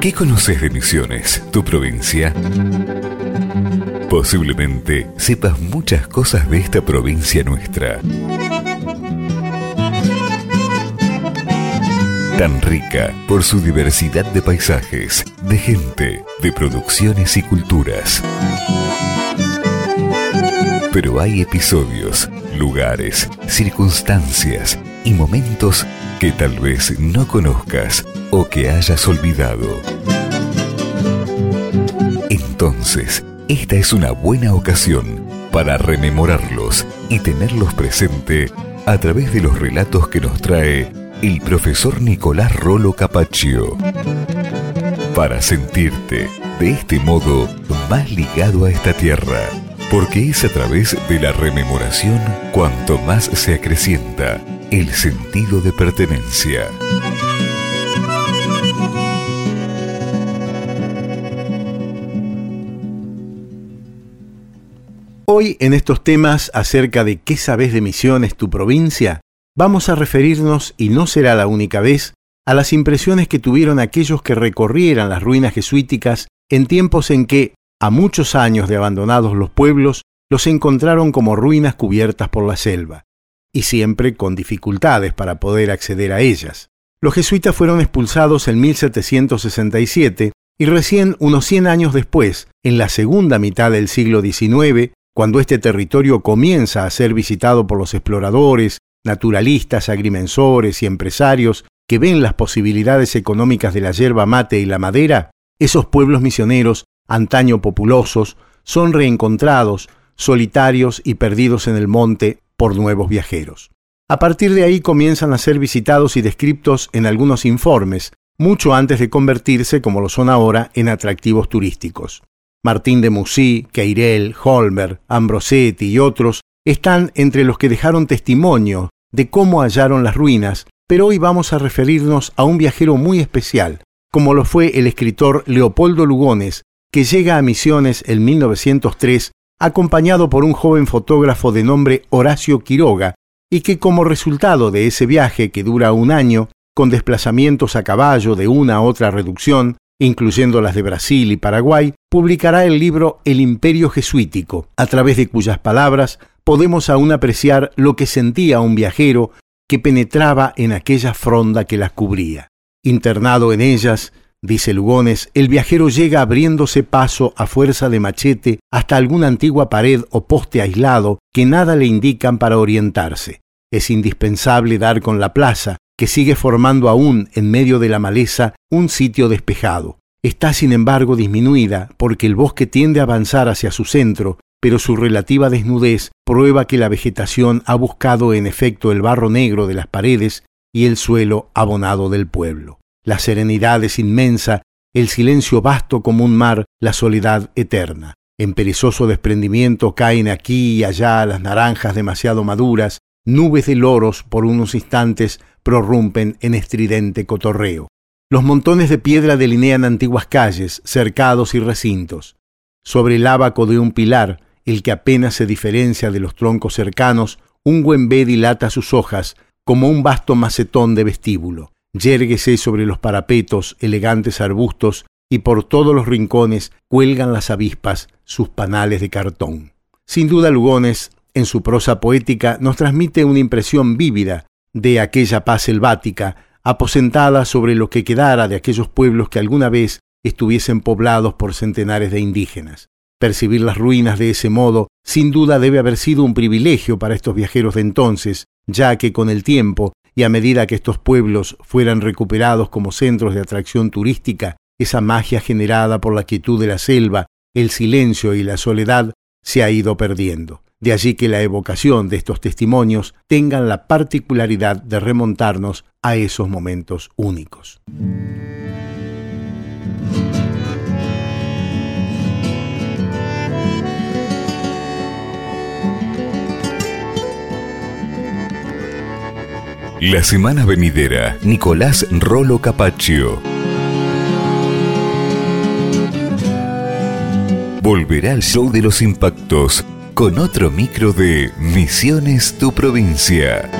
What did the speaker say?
¿Qué conoces de Misiones, tu provincia? Posiblemente sepas muchas cosas de esta provincia nuestra. Tan rica por su diversidad de paisajes, de gente, de producciones y culturas. Pero hay episodios, lugares, circunstancias y momentos que tal vez no conozcas o que hayas olvidado. Entonces, esta es una buena ocasión para rememorarlos y tenerlos presente a través de los relatos que nos trae el profesor Nicolás Rolo Capaccio. Para sentirte de este modo más ligado a esta tierra, porque es a través de la rememoración cuanto más se acrecienta el sentido de pertenencia. Hoy en estos temas acerca de qué sabes de Misiones, tu provincia, vamos a referirnos, y no será la única vez, a las impresiones que tuvieron aquellos que recorrieran las ruinas jesuíticas en tiempos en que, a muchos años de abandonados los pueblos, los encontraron como ruinas cubiertas por la selva, y siempre con dificultades para poder acceder a ellas. Los jesuitas fueron expulsados en 1767 y recién unos 100 años después, en la segunda mitad del siglo XIX, cuando este territorio comienza a ser visitado por los exploradores, naturalistas, agrimensores y empresarios que ven las posibilidades económicas de la yerba mate y la madera, esos pueblos misioneros, antaño populosos, son reencontrados, solitarios y perdidos en el monte por nuevos viajeros. A partir de ahí comienzan a ser visitados y descriptos en algunos informes, mucho antes de convertirse, como lo son ahora, en atractivos turísticos. Martín de Musí, Queirel, Holmer, Ambrosetti y otros están entre los que dejaron testimonio de cómo hallaron las ruinas, pero hoy vamos a referirnos a un viajero muy especial, como lo fue el escritor Leopoldo Lugones, que llega a Misiones en 1903 acompañado por un joven fotógrafo de nombre Horacio Quiroga, y que como resultado de ese viaje que dura un año, con desplazamientos a caballo de una a otra reducción, incluyendo las de Brasil y Paraguay, publicará el libro El Imperio Jesuítico, a través de cuyas palabras podemos aún apreciar lo que sentía un viajero que penetraba en aquella fronda que las cubría. Internado en ellas, dice Lugones, el viajero llega abriéndose paso a fuerza de machete hasta alguna antigua pared o poste aislado que nada le indican para orientarse. Es indispensable dar con la plaza, que sigue formando aún en medio de la maleza un sitio despejado. Está sin embargo disminuida porque el bosque tiende a avanzar hacia su centro, pero su relativa desnudez prueba que la vegetación ha buscado en efecto el barro negro de las paredes y el suelo abonado del pueblo. La serenidad es inmensa, el silencio vasto como un mar, la soledad eterna. En perezoso desprendimiento caen aquí y allá las naranjas demasiado maduras, nubes de loros por unos instantes prorrumpen en estridente cotorreo. Los montones de piedra delinean antiguas calles, cercados y recintos. Sobre el ábaco de un pilar, el que apenas se diferencia de los troncos cercanos, un güembé dilata sus hojas como un vasto macetón de vestíbulo. Yérguese sobre los parapetos elegantes arbustos y por todos los rincones cuelgan las avispas sus panales de cartón. Sin duda Lugones, en su prosa poética, nos transmite una impresión vívida de aquella paz selvática, aposentada sobre lo que quedara de aquellos pueblos que alguna vez estuviesen poblados por centenares de indígenas. Percibir las ruinas de ese modo sin duda debe haber sido un privilegio para estos viajeros de entonces, ya que con el tiempo y a medida que estos pueblos fueran recuperados como centros de atracción turística, esa magia generada por la quietud de la selva, el silencio y la soledad se ha ido perdiendo. De allí que la evocación de estos testimonios tengan la particularidad de remontarnos a esos momentos únicos. La semana venidera, Nicolás Rolo Capaccio. Volverá al show de los impactos con otro micro de Misiones Tu Provincia.